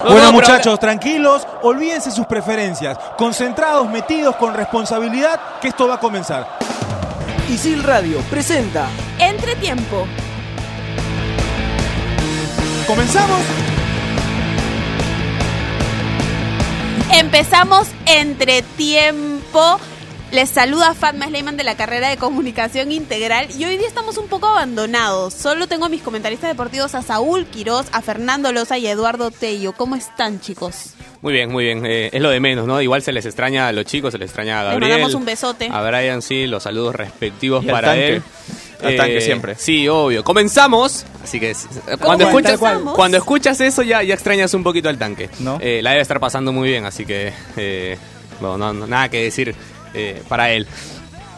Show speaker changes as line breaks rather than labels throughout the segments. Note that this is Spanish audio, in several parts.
bueno,
no, pero-
muchachos, tranquilos, olvídense sus preferencias. Concentrados, metidos, con responsabilidad, que esto va a comenzar.
Isil Radio presenta
Entretiempo.
¿Comenzamos?
Empezamos Entretiempo. Les saluda Fatma Sleiman de la carrera de Comunicación Integral y hoy día estamos un poco abandonados. Solo tengo a mis comentaristas deportivos a Saúl Quiroz, a Fernando Loza y a Eduardo Tello. ¿Cómo están, chicos?
Muy bien, muy bien. Eh, es lo de menos, ¿no? Igual se les extraña a los chicos, se les extraña a
Les
Gabriel.
mandamos un besote.
A Brian, sí, los saludos respectivos
Y
para
tanque.
él. Eh,
Al tanque siempre.
Sí, obvio. Comenzamos. Así que cuando
¿Cómo
escuchas,
comenzamos?
cuando escuchas eso ya, ya extrañas un poquito al tanque.
¿No?
Eh, la debe estar pasando muy bien, así que eh, no, nada que decir eh, para él.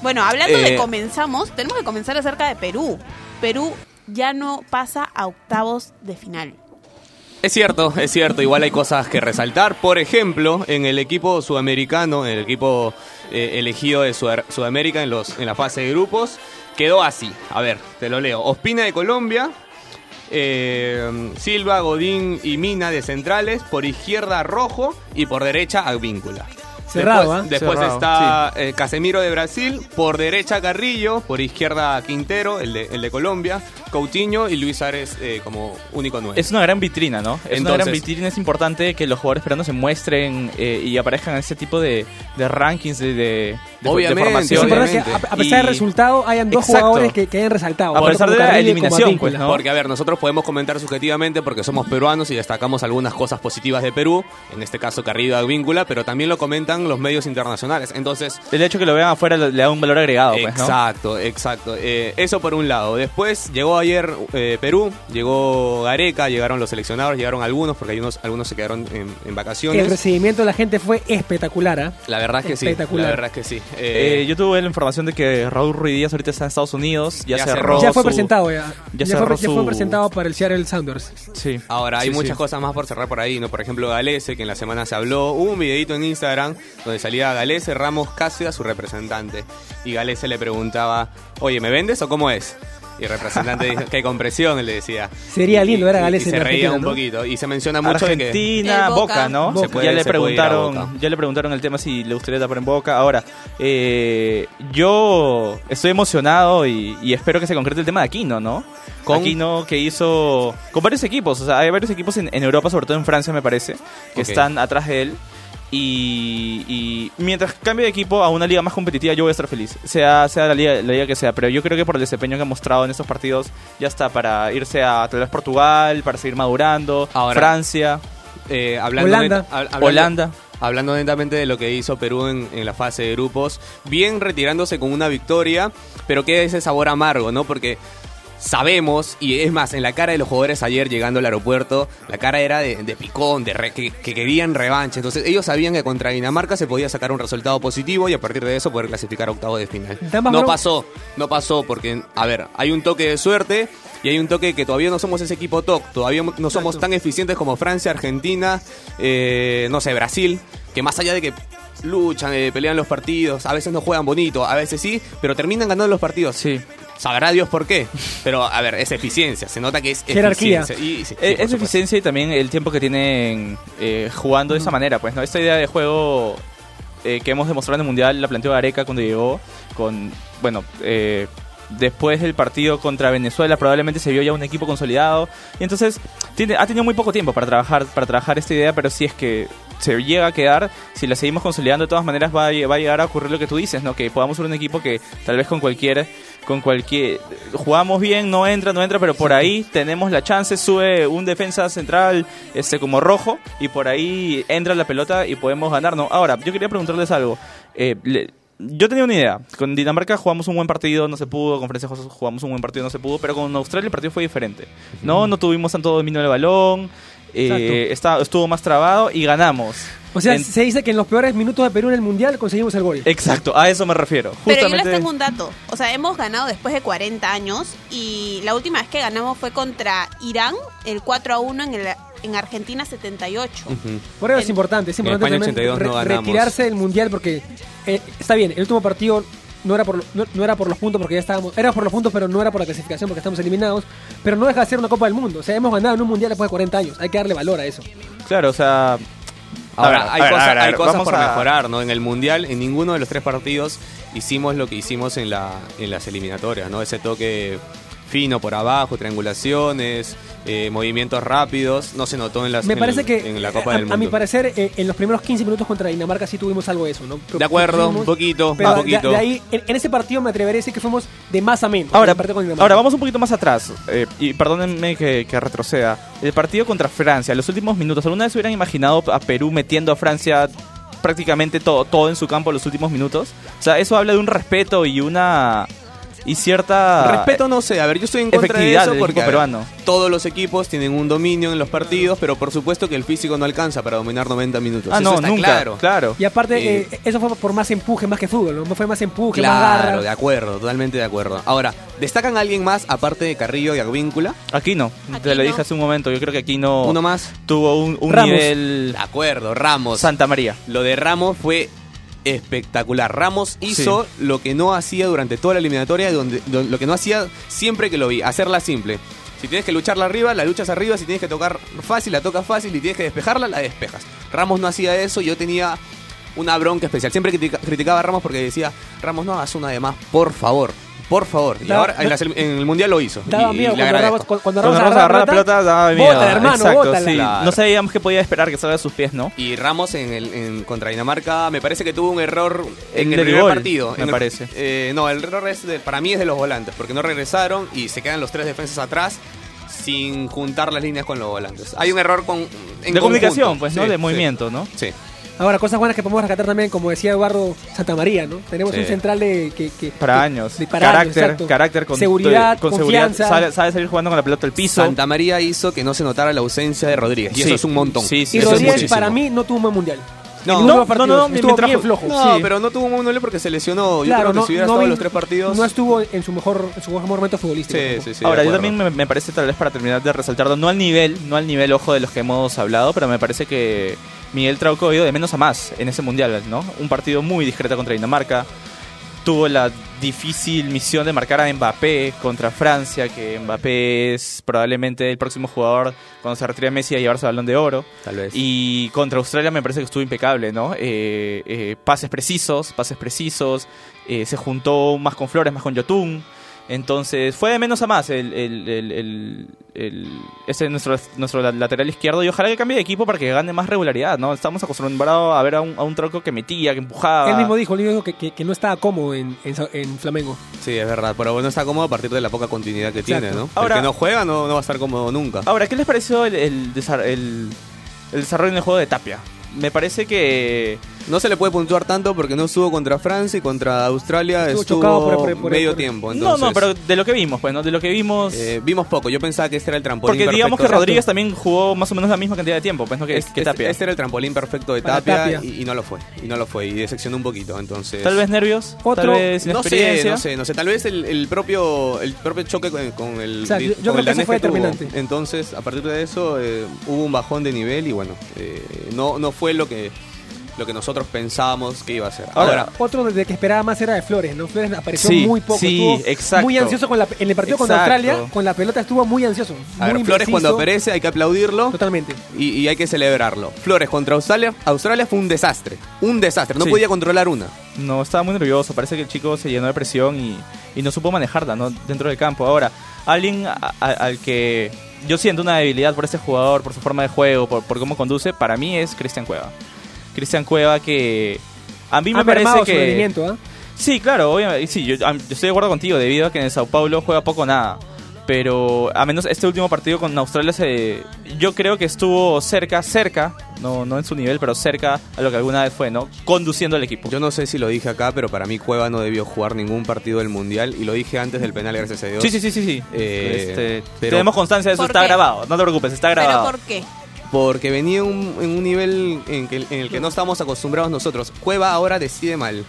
Bueno, hablando de
Eh,
comenzamos, tenemos que comenzar acerca de Perú. Perú ya no pasa a octavos de final.
Es cierto, es cierto, igual hay cosas que resaltar. Por ejemplo, en el equipo sudamericano, en el equipo eh, elegido de Sudamérica en, los, en la fase de grupos, quedó así. A ver, te lo leo. Ospina de Colombia, eh, Silva, Godín y Mina de centrales, por izquierda Rojo y por derecha Advíncula.
Cerrado,
después
¿ah?
después
Cerrado,
está eh, Casemiro de Brasil, por derecha Carrillo, por izquierda Quintero, el de, el de Colombia, Coutinho y Luis Ares eh, como único nueve.
Es una gran vitrina, ¿no? Es una gran vitrina, es importante que los jugadores peruanos se muestren eh, y aparezcan en ese tipo de, de rankings de, de, de-
Obviamente,
Es que a, a pesar
Y-
del resultado hayan dos
Exacto.
jugadores que, que hayan resaltado.
A pesar de la eliminación, pues, ¿no?
Porque, a ver, nosotros podemos comentar subjetivamente porque somos peruanos y destacamos algunas cosas positivas de Perú, en este caso Carrillo de Advíncula, pero también lo comentan los medios internacionales. Entonces,
El hecho que lo vean afuera le da un valor agregado, pues, ¿no?
exacto, exacto. Eh, eso por un lado. Después llegó ayer eh, Perú, llegó Gareca, llegaron los seleccionados, llegaron algunos, porque hay unos, algunos se quedaron en, en vacaciones.
El recibimiento de la gente fue espectacular. ¿ah?
La verdad es que sí.
Espectacular.
La verdad es que sí.
Eh,
Eh,
yo tuve la información de que Raúl Ruiz Díaz ahorita está en Estados Unidos, ya,
Ya
cerró.
ya fue
su-
presentado ya.
ya
Ya,
cerró
fue, ya fue
su-
presentado para el Seattle Sounders.
Sí.
Ahora, hay
Sí,
muchas
sí.
cosas más por cerrar por ahí, ¿no? Por ejemplo, Galese, que en la semana se habló. Hubo un videito en Instagram donde salía Galese Ramos Cáceres, su representante. Y Galese le preguntaba, oye, ¿me vendes o cómo es? Y el representante dijo, qué compresión, él le decía.
Sería lindo ver a
y- Y se reía un
¿no?
poquito. Y se menciona mucho de que...
Argentina, Boca. ¿no?
Boca.
Se puede-
ya le preguntaron,
Boca.
ya le preguntaron el tema si le gustaría tapar en Boca. Ahora, eh, yo estoy emocionado y, y espero que se concrete el tema de Aquino, ¿no?
Con-
Aquino que hizo con varios equipos, o sea, hay varios equipos en, en Europa, sobre todo en Francia, me parece, que
Ok.
están atrás de él. Y, y mientras cambie de equipo a una liga más competitiva, yo voy a estar feliz. Sea, sea la, liga, la liga que sea. Pero yo creo que por el desempeño que ha mostrado en estos partidos, ya está para irse a tal vez Portugal, para seguir madurando.
Ahora,
Francia,
eh, hablando
Holanda.
net- hab- hablando-
Holanda.
Hablando netamente de lo que hizo Perú en, en la fase de grupos, bien retirándose con una victoria, pero queda ese sabor amargo, ¿no? Porque sabemos, y es más, en la cara de los jugadores ayer llegando al aeropuerto, la cara era de, de picón, de re- que, que querían revancha. Entonces ellos sabían que contra Dinamarca se podía sacar un resultado positivo y a partir de eso poder clasificar a octavos de final. No pasó, no pasó, porque, a ver, hay un toque de suerte. Y hay un toque que todavía no somos ese equipo top, todavía no somos tan eficientes como Francia, Argentina, eh, no sé, Brasil, que más allá de que luchan, eh, pelean los partidos, a veces no juegan bonito, a veces sí, pero terminan ganando los partidos.
Sí.
Sabrá Dios por qué. Pero, a ver, es eficiencia, se nota que es
Jerarquía.
eficiencia. Y- sí, sí,
Eh,
por
es
supuesto.
eficiencia y también el tiempo que tienen eh, jugando de esa manera, pues, ¿no? Esta idea de juego eh, que hemos demostrado en el Mundial la planteó Areca cuando llegó con, bueno, eh, después del partido contra Venezuela probablemente se vio ya un equipo consolidado y entonces tiene, ha tenido muy poco tiempo para trabajar para trabajar esta idea, pero si es que se llega a quedar, si la seguimos consolidando de todas maneras va a, va a llegar a ocurrir lo que tú dices, ¿no? Que podamos ser un equipo que tal vez con cualquier con cualquier jugamos bien, no entra, no entra, pero por ahí tenemos la chance, sube un defensa central este como rojo y por ahí entra la pelota y podemos ganar, ¿no? Ahora, yo quería preguntarles algo. Eh, le- yo tenía una idea. Con Dinamarca jugamos un buen partido, no se pudo. Con Francia jugamos un buen partido, no se pudo. Pero con Australia el partido fue diferente. No, no tuvimos tanto dominio del balón. Eh, está- estuvo más trabado y ganamos.
O sea,
En-
se dice que en los peores minutos de Perú en el Mundial conseguimos el gol.
Exacto, a eso me refiero.
Pero yo les tengo un dato. O sea, hemos ganado después de 40 años y la última vez que ganamos fue contra Irán, el 4 a 1 en, el, en Argentina 78.
Ujú.
Por eso es importante, es
en
importante
España
también
82 no ganamos.
retirarse del Mundial porque eh, está bien, el último partido no era, por, lo- no, no era por los puntos porque ya estábamos, era por los puntos pero no era por la clasificación porque estamos eliminados, pero no deja de ser una Copa del Mundo, o sea, hemos ganado en un mundial después de 40 años, hay que darle valor a eso.
Claro, o sea...
Ahora,
A ver,
hay
a ver,
cosas,
a ver, a
hay cosas
vamos
por
a-
mejorar, ¿no? En el Mundial, en ninguno de los tres partidos hicimos lo que hicimos en, la, en las eliminatorias, ¿no? Ese toque fino por abajo, triangulaciones, eh, movimientos rápidos, no se notó en, las,
Me
en
parece
el-
que,
en la Copa
a,
del
a
Mundo.
mi parecer, eh, en los primeros 15 minutos contra Dinamarca sí tuvimos algo de eso, ¿no?
De acuerdo, un poquito,
pero
un
de-
poquito.
De, ahí, en, en ese partido me atrevería a decir que fuimos de más a menos.
Ahora,
con Dinamarca.
ahora vamos un poquito más atrás. eh, y perdónenme que, que retroceda. El partido contra Francia, los últimos minutos. ¿Alguna vez hubieran imaginado a Perú metiendo a Francia prácticamente todo, todo en su campo en los últimos minutos? O sea, eso habla de un respeto y una. Y cierta.
Respeto no sé, a ver, yo estoy en contra de eso porque ver,
peruano.
todos los equipos tienen un dominio en los partidos, pero por supuesto que el físico no alcanza para dominar 90 minutos.
Ah,
Eso
no,
está
nunca.
claro.
Claro.
Y aparte,
Eh,
eh, eso fue por más empuje, más que fútbol, ¿no? Fue más empuje, más
Claro,
garra.
de acuerdo, totalmente de acuerdo. Ahora, ¿destacan a alguien más aparte de Carrillo y Agvíncula?
Aquí no.
Aquí
Te lo
no.
dije hace un momento. Yo creo que aquí no.
Uno más.
Tuvo un, un
Ramos.
nivel.
De acuerdo, Ramos.
Santa María.
Lo de Ramos fue espectacular. Ramos hizo lo que no hacía durante toda la eliminatoria, donde, do- lo que no hacía siempre que lo vi, hacerla simple. Si tienes que lucharla arriba, la luchas arriba. Si tienes que tocar fácil, la tocas fácil. Y tienes que despejarla, la despejas. Ramos no hacía eso. Yo tenía una bronca especial. Siempre critica- criticaba a Ramos porque decía, Ramos, no hagas una de más, por favor. Por favor. Y
Daba-
ahora en, las- en el Mundial lo hizo.
Daba
y- y
miedo
le
cuando. Ramos, cu- cuando
Cuando
Ramos
Ramos
agarraba
la pelota, daba miedo.
Bótala, hermano,
Exacto,
bótala.
sí.
Claro.
No sabíamos que podía esperar que salga de sus pies, ¿no?
Y Ramos en el en, contra Dinamarca me parece que tuvo un error en
El
el primer
gol,
partido.
me
En el-
parece.
eh, no, el error es de- para mí es de los volantes, porque no regresaron y se quedan los tres defensas atrás sin juntar las líneas con los volantes. Hay un error con, en
de comunicación, pues, ¿no?
Sí,
de
sí,
movimiento, ¿no?
Sí.
Ahora, cosas buenas que podemos rescatar también, como decía Eduardo Santamaría, ¿no? Tenemos
Sí.
un central de... Que, que-
Para
que-
años.
de- para años,
carácter, con
Seguridad,
con
confianza.
seguridad. Sabe, sabe salir jugando con la pelota al piso.
Santa María hizo que no se notara la ausencia de Rodríguez. Y
Sí.
eso es un montón.
Sí, sí,
Y
es
Rodríguez, para mí, no tuvo un buen mundial.
No.
No, no, no,
estuvo bien
ju-
flojo.
No,
Sí.
pero no tuvo un duelo porque se lesionó. Yo
Claro,
creo que
no,
si hubiera
no
estado en
vi-
los tres partidos.
No estuvo en su mejor, en su mejor momento futbolístico.
Sí, sí, sí.
Ahora, yo también me, me parece, tal vez para terminar de resaltarlo, no al nivel, no al nivel, ojo, de los que hemos hablado, pero me parece que Miguel Trauco ha ido de menos a más en ese mundial, ¿no? Un partido muy discreto contra Dinamarca. Tuvo la difícil misión de marcar a Mbappé contra Francia, que Mbappé es probablemente el próximo jugador cuando se retire Messi a llevarse el balón de oro.
Tal vez.
Y contra Australia me parece que estuvo impecable, ¿no? Eh, eh, pases precisos, pases precisos. eh, se juntó más con Flores, más con Yotun. Entonces fue de menos a más el, el, el, el- el- ese es nuestro, nuestro la- lateral izquierdo. Y ojalá que cambie de equipo para que gane más regularidad, ¿no? Estamos acostumbrados a ver a un, a un troco que metía, que empujaba.
Él mismo dijo, él dijo que, que- que no estaba cómodo en, en, Flamengo.
Sí, es verdad. Pero bueno, está cómodo a partir de la poca continuidad que
Exacto.
tiene, ¿no?
Ahora-
el que no juega no, no va a estar cómodo nunca.
Ahora, ¿qué les pareció el, el, desar- el- el desarrollo en el juego de Tapia? Me parece que
No se le puede puntuar tanto porque no estuvo contra Francia y contra Australia
Estuvo
estuvo,
chocado por- por- por-
medio
por-
tiempo.
No, no, pero de lo que vimos, pues, ¿no? De lo que vimos...
eh, vimos poco. Yo pensaba que este era el trampolín
porque digamos que. Rodríguez también jugó más o menos la misma cantidad de tiempo, pues, ¿no? Que,
Es-
que
este,
Tapia.
este era el trampolín perfecto de Tapia,
Tapia.
Y, y no lo fue. Y no lo fue. Y decepcionó un poquito. Entonces.
Tal vez nervios,
Otro-
tal vez
No sé, no sé, no sé. Tal vez el, el propio el propio choque con, con el.
Exacto, yo- yo
con
creo
el
que eso fue determinante.
Entonces, a partir de eso, eh, hubo un bajón de nivel y bueno, eh, no, no fue lo que lo que nosotros pensábamos que iba a ser.
Ahora,
Ahora,
Otro de que esperaba más era de Flores, ¿no? Flores apareció
Sí,
muy poco.
sí,
estuvo
exacto.
Muy ansioso con la, en el partido contra
Exacto.
Australia, con la pelota estuvo muy ansioso.
a ver,
muy
Flores cuando aparece hay que aplaudirlo.
Totalmente.
Y, y hay que celebrarlo. Flores contra Australia, Australia fue un desastre. Un desastre. No
Sí.
podía controlar una.
No, estaba muy nervioso. Parece que el chico se llenó de presión y, y no supo manejarla ¿no? dentro del campo. Ahora, alguien a- a- al que yo siento una debilidad por este jugador, por su forma de juego, por, por cómo conduce, para mí es Cristian Cueva. Cristian Cueva que a mí me
Ha
parece
su
que...
rendimiento, ¿ah?
Sí, claro, obviamente. Sí, yo, estoy de acuerdo contigo, debido a que en el Sao Paulo juega poco o nada. Pero a menos este último partido con Australia, se, yo creo que estuvo cerca, cerca, no, no en su nivel, pero cerca a lo que alguna vez fue, ¿no? Conduciendo el equipo.
Yo no sé si lo dije acá, pero para mí Cueva no debió jugar ningún partido del Mundial. Y lo dije antes del penal, gracias a Dios.
Sí, sí, sí, sí. sí.
Eh,
Este,
pero-
tenemos constancia de eso,
¿Por
está
qué?
grabado. No te preocupes, está
¿Pero
grabado.
por qué?
Porque venía un- en un nivel en, que- en el que no estamos acostumbrados nosotros. Cueva ahora decide mal.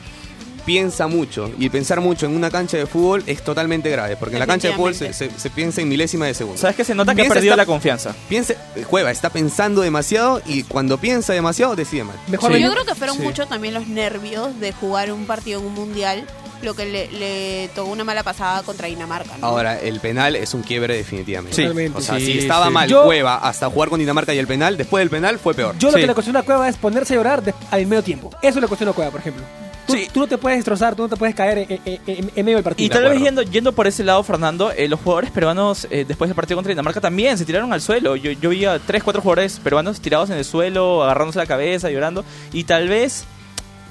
Piensa mucho. Y pensar mucho en una cancha de fútbol es totalmente grave. Porque en la cancha de fútbol se, se- se piensa en milésima de segundo.
¿Sabes que se nota que ha
Piensa
perdido
está-
la confianza?
Piensa, Cueva está pensando demasiado y cuando piensa demasiado decide mal.
Mejor
Sí.
Yo creo que fueron
Sí.
mucho también los nervios de jugar un partido en un mundial lo que le, le tocó una mala pasada contra Dinamarca. ¿no?
Ahora, el penal es un quiebre definitivamente.
Sí.
Totalmente.
O sea,
Sí,
si estaba
sí.
mal
Yo-
Cueva hasta jugar con Dinamarca y el penal, después del penal fue peor.
Yo lo
Sí.
que le cuestiono a Cueva es ponerse a llorar de- al medio tiempo. Eso le cuestiono a Cueva, por ejemplo. Tú,
Sí.
tú no te puedes destrozar, tú no te puedes caer en, en- en- en medio del partido.
Y tal vez
acuerdo.
yendo, yendo por ese lado, Fernando, eh, los jugadores peruanos eh, después del partido contra Dinamarca también se tiraron al suelo. Yo, yo vi a tres, cuatro jugadores peruanos tirados en el suelo, agarrándose la cabeza, llorando. Y tal vez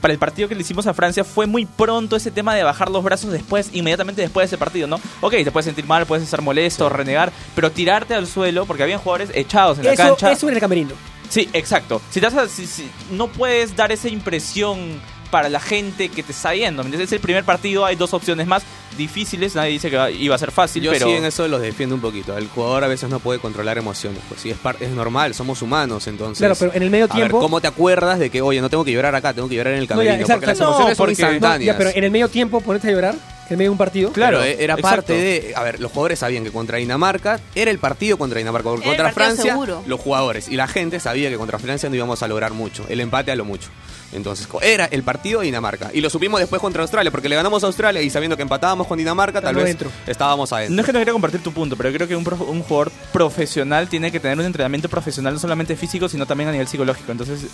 para el partido que le hicimos a Francia fue muy pronto ese tema de bajar los brazos después, inmediatamente después de ese partido, ¿no? Ok, te puedes sentir mal, puedes estar molesto, renegar, pero tirarte al suelo, porque habían jugadores echados en la cancha.
eso en el camerino.
Sí, exacto. Si, te vas a- si- si- no puedes dar esa impresión para la gente que te está viendo. Es el primer partido, hay dos opciones más difíciles. Nadie dice que va- iba a ser fácil,
Yo
pero.
sí en eso los defiendo un poquito. El jugador a veces no puede controlar emociones. Pues sí, es, par- es normal, somos humanos, entonces.
Claro, pero en el medio
a ver,
tiempo.
¿cómo te acuerdas de que, oye, no tengo que llorar acá, tengo que llorar en el
No, ya,
camerino?
exacto.
porque las
No,
emociones
porque-
son
no,
No,
instantáneas.
ya, pero en el medio tiempo ponerte a llorar, en medio de un partido.
Claro,
Pero era
exacto.
parte de. A ver, los jugadores sabían que contra Dinamarca era el partido contra Dinamarca. Contra Francia,
seguro.
los jugadores y la gente sabía que contra Francia no íbamos a lograr mucho. El empate a lo mucho. Entonces, era el partido de Dinamarca. Y lo supimos después contra Australia, porque le ganamos a Australia y sabiendo que empatábamos con Dinamarca, tal
Estamos
vez
dentro.
estábamos adentro.
No es que no quiera compartir tu punto, pero creo que un, prof- un jugador profesional tiene que tener un entrenamiento profesional no solamente físico, sino también a nivel psicológico. Entonces,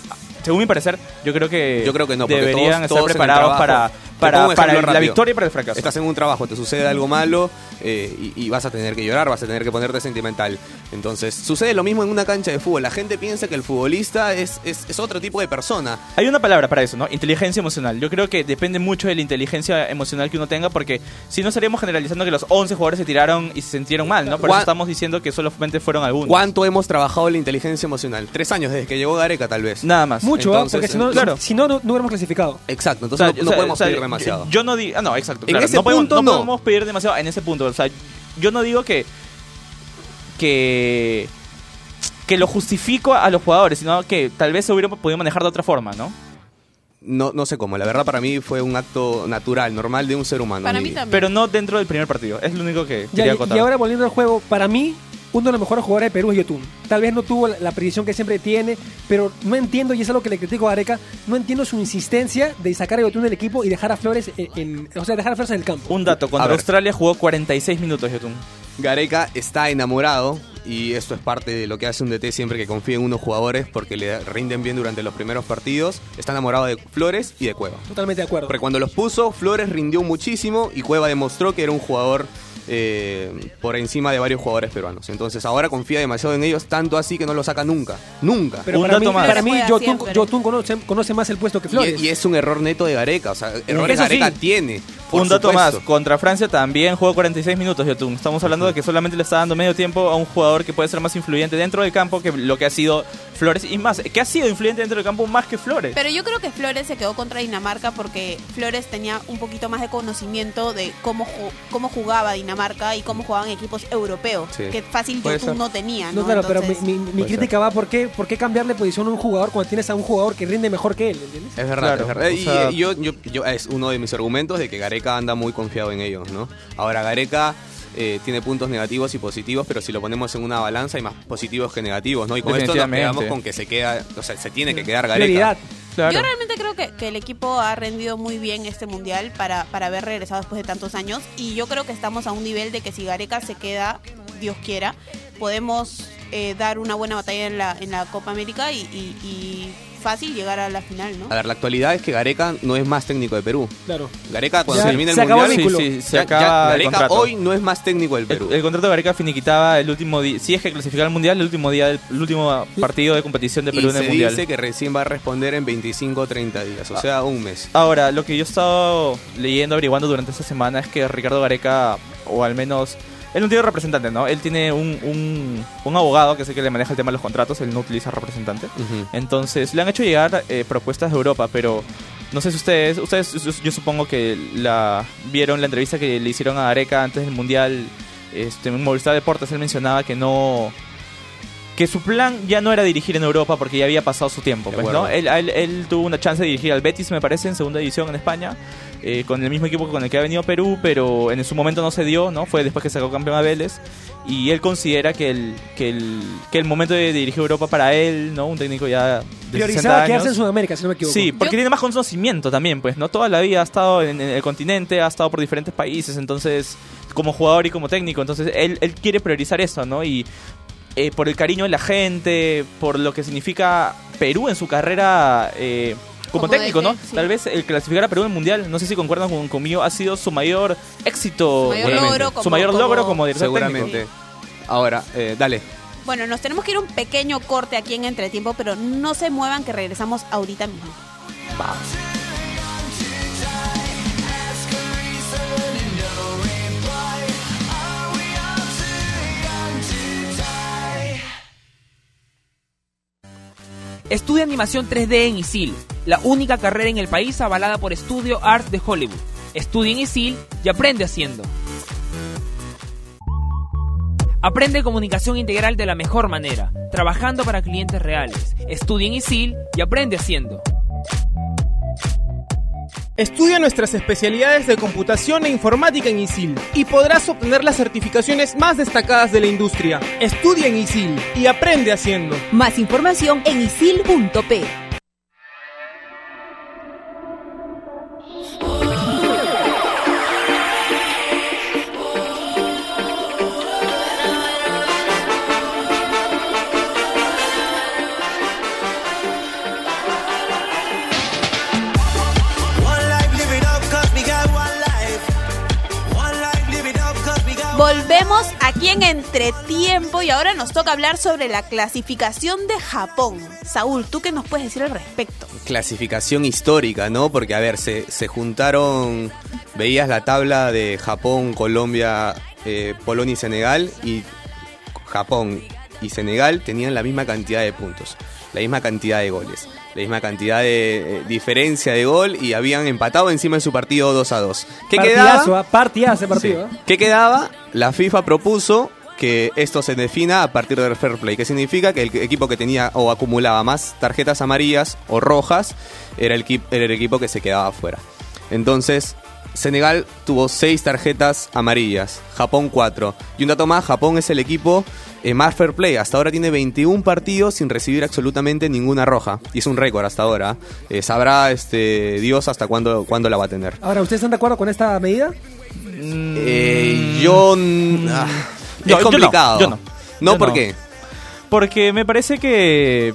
según mi parecer, yo creo que,
Yo creo que no,
deberían
todos-
estar
todos
preparados
trabajo-
para, para, para la victoria y para el fracaso.
Estás en un trabajo, te sucede algo malo eh, y, y vas a tener que llorar, vas a tener que ponerte sentimental. Entonces, sucede lo mismo en una cancha de fútbol. La gente piensa que el futbolista es, es, es otro tipo de persona.
Hay una palabra para eso, ¿no? Inteligencia emocional. Yo creo que depende mucho de la inteligencia emocional que uno tenga, porque si no estaríamos generalizando que los 11 jugadores se tiraron y se sintieron mal, ¿no? Por eso estamos diciendo que solamente fueron algunos.
¿Cuánto hemos trabajado la inteligencia emocional? Tres años desde que llegó Gareca, tal vez.
Nada más.
Mucho, ¿ah?
Entonces,
porque si no,
claro.
si no, no, no hubiéramos clasificado.
Exacto,
O
entonces
sea,
no,
o
no
sea,
podemos
o sea, yo-
demasiado.
Yo, no digo. Ah, no, exacto.
En
claro,
ese
no podemos,
punto,
no
no.
podemos pedir demasiado en ese punto. O sea, yo no digo que. que. que lo justifico a los jugadores, sino que tal vez se hubiera podido manejar de otra forma, ¿no?
no, no sé cómo, la verdad para mí fue un acto natural, normal de un ser humano.
Para mí también.
Pero no dentro del primer partido. Es lo único que
Ya,
quería
y,
acotar.
y ahora volviendo al juego, para mí, uno de los mejores jugadores de Perú es Yotun. Tal vez no tuvo la, precisión que siempre tiene, pero no entiendo, y es algo que le critico a Areca, no entiendo su insistencia de sacar a Yotun del equipo y dejar a Flores en, en- o sea, dejar a Flores en el campo.
Un dato,
A
contra. Australia jugó 46 minutos, Yotun.
Gareca está enamorado y esto es parte de lo que hace un DT siempre que confía en unos jugadores porque le rinden bien durante los primeros partidos. Está enamorado de Flores y de Cueva.
Totalmente de acuerdo.
Porque cuando los puso, Flores rindió muchísimo y Cueva demostró que era un jugador eh, por encima de varios jugadores peruanos. Entonces ahora confía demasiado en ellos, tanto así que no lo saca nunca. Nunca.
Pero
Un
para mí, para mí conoce, conoce más el puesto que Flores.
Y, y es un error neto de Gareca. O sea, errores
sí.
Gareca tiene. Por
un dato
supuesto.
más, contra Francia también jugó 46 minutos Yotun. Estamos hablando de que solamente le está dando medio tiempo a un jugador que puede ser más influyente dentro del campo que lo que ha sido Flores y más, que ha sido influyente dentro del campo más que Flores.
Pero yo creo que Flores se quedó contra Dinamarca porque Flores tenía un poquito más de conocimiento de cómo, ju- cómo jugaba Dinamarca y cómo jugaban equipos europeos.
Sí.
Que fácil
ser.
no tenía, ¿no?
No, claro, pero mi, mi- mi
Puede
crítica va por qué, por qué cambiarle posición a un jugador cuando tienes a un jugador que rinde mejor que él, ¿entiendes?
Es verdad,
Claro,
es verdad.
o
Y
sea-
eh, yo, yo, yo- es uno de mis argumentos de que Gareca anda muy confiado en ellos, ¿no? Ahora, Gareca eh, tiene puntos negativos y positivos, pero si lo ponemos en una balanza hay más positivos que negativos, ¿no? Y con esto nos quedamos con que se queda, o sea, se tiene que quedar Gareca.
Claro.
Yo realmente creo que, que el equipo ha rendido muy bien este mundial para, para haber regresado después de tantos años y yo creo que estamos a un nivel de que si Gareca se queda, Dios quiera, podemos eh, dar una buena batalla en la, en la Copa América y, y- y fácil llegar a la final, ¿no?
A ver, la actualidad es que Gareca no es más técnico de Perú.
Claro.
Gareca cuando
Ya,
el
se acabó el
mundial,
vínculo.
Sí, sí, se
ya-
acaba
ya
el
Gareca
contrato.
hoy no es más técnico del Perú.
El, el contrato de Gareca finiquitaba el último día, si es que clasificaba al mundial, el último día del el último partido de competición de Perú
y
en el
se
mundial.
dice que recién va a responder en 25 o 30 días, o sea, un mes.
Ahora, lo que yo he estado leyendo, averiguando durante esta semana es que Ricardo Gareca, o al menos, él no tiene representante, ¿no? Él tiene un, un, un abogado que es el que le maneja el tema de los contratos, él no utiliza representante. Entonces, le han hecho llegar eh, propuestas de Europa, pero no sé si ustedes, ustedes yo- yo supongo que la vieron la entrevista que le hicieron a Gareca antes del Mundial este, en Movistar Deportes, él mencionaba que no que su plan ya no era dirigir en Europa porque ya había pasado su tiempo, pues. ¿no? Él- él tuvo una chance de dirigir al Betis, me parece, en segunda división en España, eh, con el mismo equipo con el que ha venido Perú, pero en su momento no se dio, ¿no? Fue después que sacó campeón a Vélez. y él considera que el, que el, que el momento de dirigir Europa para él, ¿no? Un técnico ya de 60
Priorizaba
años.
quedarse en Sudamérica, si no me equivoco.
Sí, porque
Yo-
tiene más conocimiento también, pues, ¿no? Toda la vida ha estado en, en el continente, ha estado por diferentes países, entonces, como jugador y como técnico, entonces él, él quiere priorizar eso, ¿no? Y eh, por el cariño de la gente, por lo que significa Perú en su carrera eh, como,
Como
técnico, ¿no?
sí.
Tal vez el clasificar a Perú en el Mundial, no sé si concuerdan con- conmigo, ha sido su mayor éxito,
Su mayor logro
su
como-
mayor
como-
logro como director
Seguramente.
técnico.
Ahora, eh, dale.
Bueno, nos tenemos que ir a un pequeño corte aquí en Entretiempo, pero no se muevan que regresamos ahorita mismo.
Estudia animación 3D en ISIL, la única carrera en el país avalada por Studio Art de Hollywood. Estudia en ISIL y aprende haciendo. Aprende comunicación integral de la mejor manera, trabajando para clientes reales. Estudia en ISIL y aprende haciendo.
Estudia nuestras especialidades de computación e informática en ISIL y podrás obtener las certificaciones más destacadas de la industria. Estudia en ISIL y aprende haciendo.
Más información en isil.p.
Volvemos aquí en Entretiempo y ahora nos toca hablar sobre la clasificación de Japón. Saúl, ¿tú qué nos puedes decir al respecto?
Clasificación histórica, ¿no? Porque, a ver, se, se juntaron, veías la tabla de Japón, Colombia, eh, Polonia y Senegal, y Japón y Senegal tenían la misma cantidad de puntos, la misma cantidad de goles, la misma cantidad de eh, diferencia de gol, y habían empatado encima en su partido 2 a 2. ¿Qué
partidazo,
quedaba?
¿ah? partidazo ese partido.
Sí.
¿ah?
¿Qué quedaba? La FIFA propuso que esto se defina a partir del fair play, que significa que el equipo que tenía o acumulaba más tarjetas amarillas o rojas era el, era el equipo que se quedaba afuera. Entonces, Senegal tuvo seis tarjetas amarillas, Japón cuatro. Y un dato más, Japón es el equipo eh, más fair play. Hasta ahora tiene 21 partidos sin recibir absolutamente ninguna roja. Y es un récord hasta ahora. Eh, sabrá este Dios hasta cuándo, cuándo la va a tener.
Ahora, ¿ustedes están de acuerdo con esta medida?
Eh, yo. mm, ah,
Yo-
es
yo no,
complicado.
yo no.
No,
Yo
¿por
no.
qué?
Porque me parece que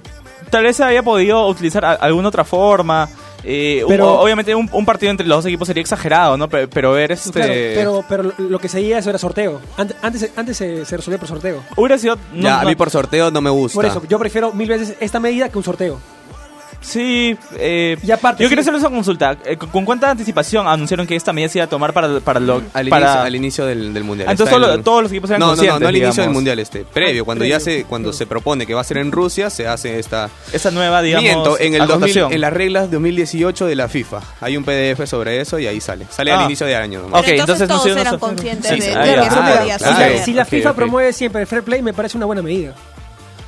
tal vez se había podido utilizar a- alguna otra forma. Eh,
Pero-
obviamente un, un partido entre los dos equipos sería exagerado, ¿no? Pe- Pero, ver este...
Claro, pero, pero lo que seguía eso era sorteo. Ant- Antes, antes se, se resolvía por sorteo.
Hubiera sido... no-
ya, a
no-
mí por sorteo no me gusta.
Por eso, yo prefiero mil veces esta medida que un sorteo.
Sí, eh,
Y aparte,
yo
sí.
quiero hacerles una consulta. Eh, ¿con, cuánta anticipación anunciaron que esta medida se iba a tomar para, para lo...
Al,
para...
inicio, al inicio del, del mundial.
Ah, entonces
Está
solo-
el-
todos los equipos eran
no, no, no,
conscientes,
no al inicio del mundial este. Previo,
Ah,
cuando ya se, cuando se propone que va a ser en Rusia, se hace esta.
Esa nueva, digamos,
Miento, en el 2000,
acotación.
en las reglas 2018 de la FIFA. Hay un PDF sobre eso y ahí sale. Sale
Ah.
al inicio de año. nomás.
Ok,
Pero entonces,
entonces no
todos
no
eran
sé.
conscientes
Sí,
de,
sí,
de
ah,
que eso
claro,
podía
claro.
O sea,
suceder.
si la FIFA promueve siempre el fair play, me parece una buena medida.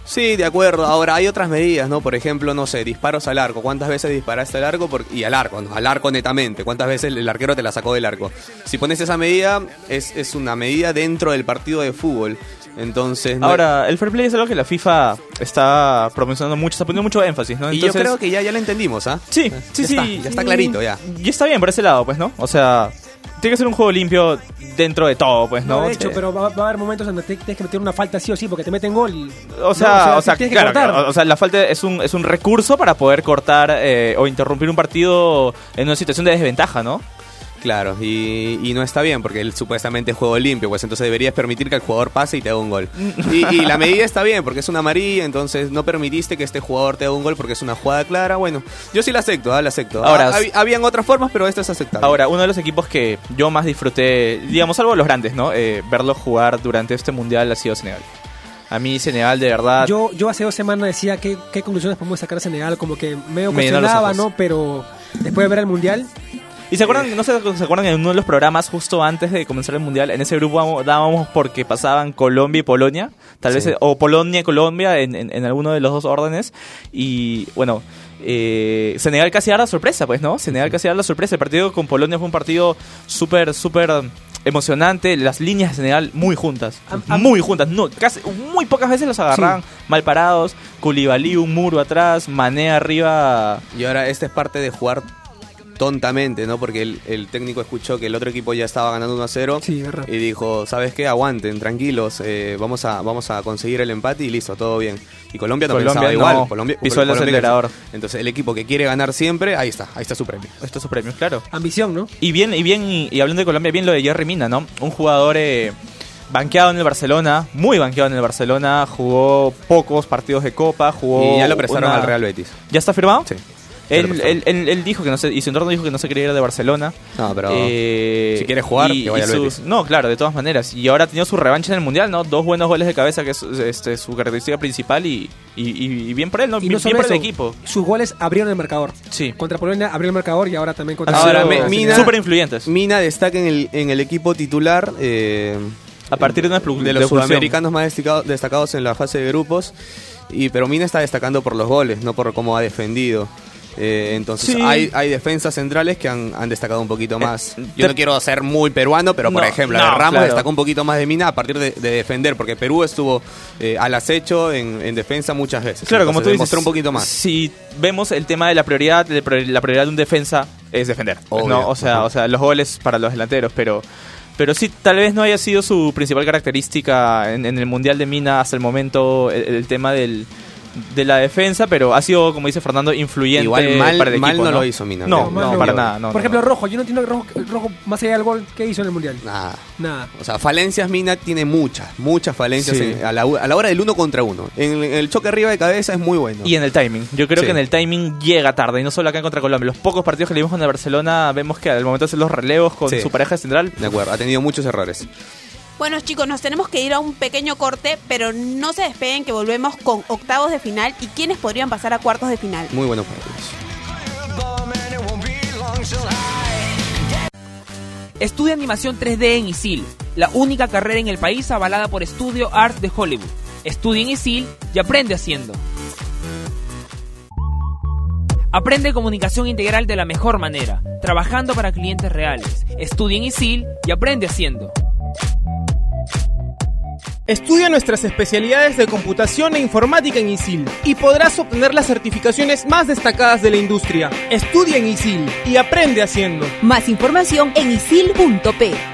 Sí, de acuerdo. Ahora hay otras medidas, ¿no? Por ejemplo, no sé, disparos al arco. ¿Cuántas veces disparaste al arco? Por- Y al arco, ¿no? Al arco netamente. ¿Cuántas veces el arquero te la sacó del arco? Si pones esa medida, es, es una medida dentro del partido de fútbol. Entonces, no-
Ahora, el fair play es algo que la FIFA está promocionando mucho, está poniendo mucho énfasis, ¿no?
y yo creo que ya, ya lo entendimos, ¿ah?
Sí, sí,
Ya
sí.
está, ya está clarito, ya.
Y está bien por ese lado, pues, ¿no? O sea, tiene que ser un juego limpio dentro de todo, pues, ¿no?
No, de hecho, pero va, va a haber momentos en donde te- tienes que meter una falta sí o sí, porque te meten gol. y-
O
No,
sea, o sea,
tienes que
claro,
cortar.
o, o sea, la falta es un, es un recurso para poder cortar eh, o interrumpir un partido en una situación de desventaja, ¿no?
Claro, y, y no está bien porque él supuestamente es juego limpio, pues entonces deberías permitir que el jugador pase y te haga un gol. Y, y la medida está bien porque es una amarilla, entonces no permitiste que este jugador te haga un gol porque es una jugada clara. Bueno, yo sí la acepto, ah, la acepto.
Ahora,
Ah, hab- habían otras formas, pero esta es aceptable.
Ahora, uno de los equipos que yo más disfruté, digamos, algo de los grandes, ¿no? Eh, verlo jugar durante este mundial ha sido Senegal. A mí Senegal, de verdad...
Yo, yo hace dos semanas decía qué, qué conclusiones podemos sacar a Senegal, como que medio
Me
cuestionaba. ¿no? Pero después de ver el mundial,
¿Y se acuerdan, no sé, se acuerdan en uno de los programas justo antes de comenzar el mundial, en ese grupo dábamos- porque pasaban Colombia y Polonia, tal
Sí.
vez, eh, o Polonia y Colombia en, en, en alguno de los dos órdenes, y bueno, eh, Senegal casi da la sorpresa, pues, ¿no? Senegal casi da la sorpresa, el partido con Polonia fue un partido súper, súper emocionante, las líneas en general muy juntas, muy juntas, no, casi, muy pocas veces los agarraban mal parados, Koulibaly un muro atrás, Mané arriba,
Y ahora esta es parte de jugar tontamente, ¿no? Porque el, el técnico escuchó que el otro equipo ya estaba ganando 1 a 0
Sí, es verdad.
y dijo, ¿sabes qué? Aguanten, tranquilos, eh, vamos, a, vamos a conseguir el empate y listo, todo bien. Y Colombia no
Colombia
pensaba
no,
igual. Colombia,
pisó el
Colombia-
acelerador.
Entonces el equipo que quiere ganar siempre, ahí está, ahí está su premio.
estos son premios, claro.
Ambición, ¿no?
Y bien, y bien, y, y hablando de Colombia, bien lo de Jerry Mina, ¿no? Un jugador eh, banqueado en el Barcelona, muy banqueado en el Barcelona, jugó pocos partidos de Copa, jugó...
Y ya lo prestaron
una-
al Real Betis.
¿Ya está firmado?
Sí.
Él, él, él- él dijo que no se, y su entorno dijo que no se quería ir de Barcelona.
No, pero
Eh,
si quiere jugar,
y-
que vaya
y
al
sus-
Betis.
No, claro, de todas maneras. Y ahora ha tenido su revancha en el Mundial, ¿no? Dos buenos goles de cabeza, que es este, su característica principal, y, y, y- y bien por él, ¿no?
Y
bien,
no
bien por el
eso,
equipo.
sus goles abrieron el marcador.
Sí.
Contra Polonia abrió el marcador y ahora también contra
Ahora, Mina-
súper influyentes.
Mina destaca en el, en el equipo titular. eh,
A partir de
de los sudamericanos más destaca- destacados en la fase de grupos. Y, pero Mina está destacando por los goles, no por cómo ha defendido. Eh, entonces
Sí.
hay, hay defensas centrales que han, han destacado un poquito más.
Eh,
Yo
te-
no quiero ser muy peruano, pero por
No,
ejemplo,
no,
Ramos
claro.
destacó un poquito más de Mina a partir de, de defender, porque Perú estuvo eh, al acecho en, en defensa muchas veces.
Claro, como tú dices,
un poquito más.
Si vemos el tema de la prioridad, de la prioridad de un defensa es defender.
Obvio.
¿no? O sea,
Ajá.
o sea, los goles para los delanteros, pero pero sí, tal vez no haya sido su principal característica en, en el Mundial de Mina hasta el momento el, el tema del de la defensa, pero ha sido, como dice Fernando, influyente
Igual mal-
para el
mal
equipo,
no lo hizo Mina,
No, no,
no,
para nada. no,
Por
no,
ejemplo,
no.
Rojo. Yo no entiendo el Rojo, Rojo, más allá del gol, ¿qué hizo en el Mundial?
Nada.
Nada.
O sea, falencias Mina tiene muchas, muchas falencias
Sí.
en- a, la, a la hora del uno contra uno. En, en el choque arriba de cabeza es muy bueno.
Y en el timing. Yo creo
Sí.
que en el timing llega tarde. Y no solo acá contra Colombia. Los pocos partidos que le vimos con el Barcelona, vemos que al momento de hacer los relevos con
Sí.
su pareja central.
De acuerdo, ha tenido muchos errores.
Bueno chicos, nos tenemos que ir a un pequeño corte, pero no se despeguen que volvemos con octavos de final y quiénes podrían pasar a cuartos de final.
Muy buenos partidos.
Estudia animación 3D en ISIL, la única carrera en el país avalada por Estudio Art de Hollywood. Estudia en ISIL y aprende haciendo. Aprende comunicación integral de la mejor manera, trabajando para clientes reales. Estudia en ISIL y aprende haciendo.
Estudia nuestras especialidades de computación e informática en ISIL y podrás obtener las certificaciones más destacadas de la industria. Estudia en ISIL y aprende haciendo.
Más información en isil.p.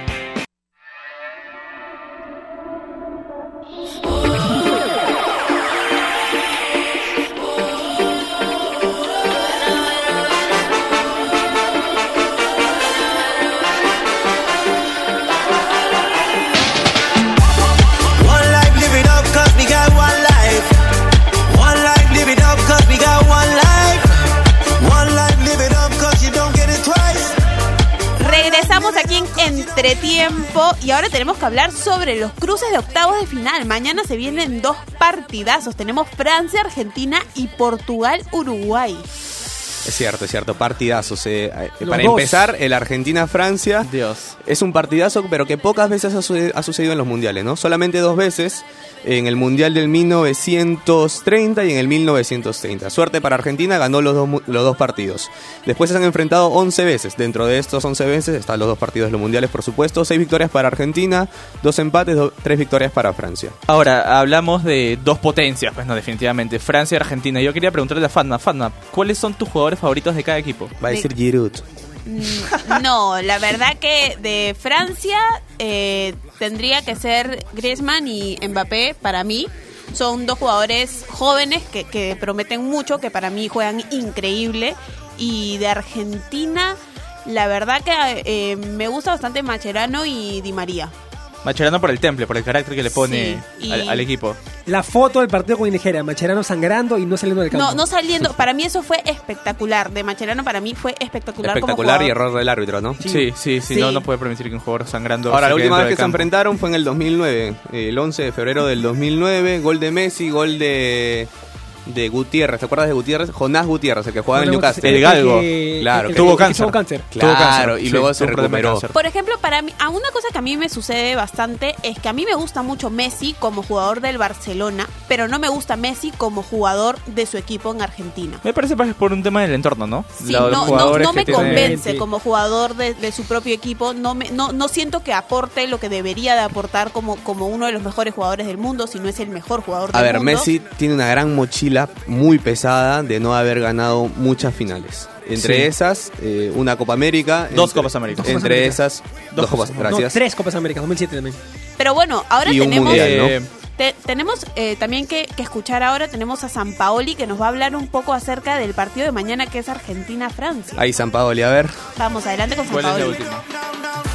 hablar sobre los cruces de octavos de final. Mañana se vienen dos partidazos. Tenemos Francia, Argentina y Portugal, Uruguay.
Es cierto, es cierto, partidazos. eh, eh, para
dos.
empezar, el Argentina-Francia
Dios.
es un partidazo, pero que pocas veces ha, suce- ha sucedido en los mundiales, ¿no? Solamente dos veces, en el mundial del 1930 y en el 1930. Suerte para Argentina, ganó los dos, mu- los dos partidos. Después se han enfrentado 11 veces. Dentro de estos 11 veces están los dos partidos de los mundiales, por supuesto. Seis victorias para Argentina, dos empates, do- tres victorias para Francia.
Ahora, hablamos de dos potencias, pues no, definitivamente. Francia y Argentina. Yo quería preguntarle a Fatma, Fatma, ¿cuáles son tus jugadores favoritos de cada equipo?
Va a
De-
decir Giroud.
Mm, No, la verdad que de Francia eh, tendría que ser Griezmann y Mbappé para mí. Son dos jugadores jóvenes que, que prometen mucho, que para mí juegan increíble. Y de Argentina, la verdad que eh, me gusta bastante Macherano y Di María.
Macherano por el temple, por el carácter que le pone
Sí,
al, al equipo.
La foto del partido con Nigeria, Macherano sangrando y no saliendo del campo.
No, no saliendo, para mí eso fue espectacular. De Macherano para mí fue espectacular. como
Espectacular y error del árbitro, ¿no?
Sí, sí, sí,
Sí.
No, no puede permitir que un jugador sangrando.
Ahora, la última vez que se enfrentaron fue en el 2009, eh, el 11 de febrero del 2009, gol de Messi, gol de de Gutiérrez. ¿Te acuerdas de Gutiérrez? Jonás Gutiérrez, el que jugaba en Newcastle.
El galgo.
que-
Claro,
el-
que
el-
tuvo cáncer.
tuvo cáncer.
Tuvo cáncer,
Claro, y
sí,
luego se
problema de
recuperó.
Por ejemplo, para mí, a una cosa que a mí me sucede bastante es que a mí me gusta mucho Messi como jugador del Barcelona, pero no me gusta Messi como jugador de su equipo en Argentina.
Me parece que es por un tema del entorno, ¿no?
Sí,
Los
no, no,
jugadores
no me convence
Sí.
como jugador de, de su propio equipo. No, me, no, no siento que aporte lo que debería de aportar como, como uno de los mejores jugadores del mundo, si no es el mejor jugador
A
del
ver,
mundo.
Messi tiene una gran mochila muy pesada de no haber ganado muchas finales. Entre
Sí.
esas, eh, una Copa América.
Dos
entre-
Copas Américas.
Entre esas, dos, Copas,
No,
gracias.
tres Copas Américas, 2007 también.
Pero bueno, ahora
Y un
tenemos...
mundial, ¿no?
Eh,
Te- tenemos eh, también que, que escuchar ahora, tenemos a San Paoli que nos va a hablar un poco acerca del partido de mañana que es Argentina-Francia.
Ahí San Paoli, a ver.
Vamos, adelante con San
¿Cuál es la
Paoli.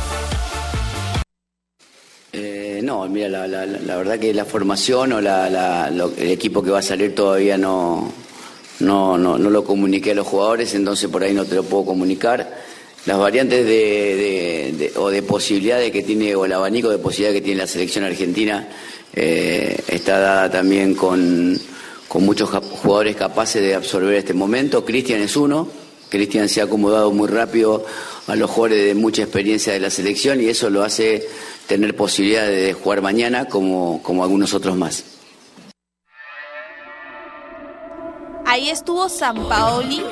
Eh, no, mira, la, verdad que la formación o el equipo que va a salir todavía no, no, no, lo comuniqué a los jugadores, entonces por ahí no te lo puedo comunicar. Las variantes de, o de posibilidades que tiene, o el abanico de posibilidades que tiene la selección argentina eh, está dada también con, con muchos jugadores capaces de absorber este momento. Cristian es uno, Cristian se ha acomodado muy rápido a los jugadores de mucha experiencia de la selección y eso lo hace tener posibilidad de jugar mañana como, como algunos otros más.
Ahí estuvo San Paoli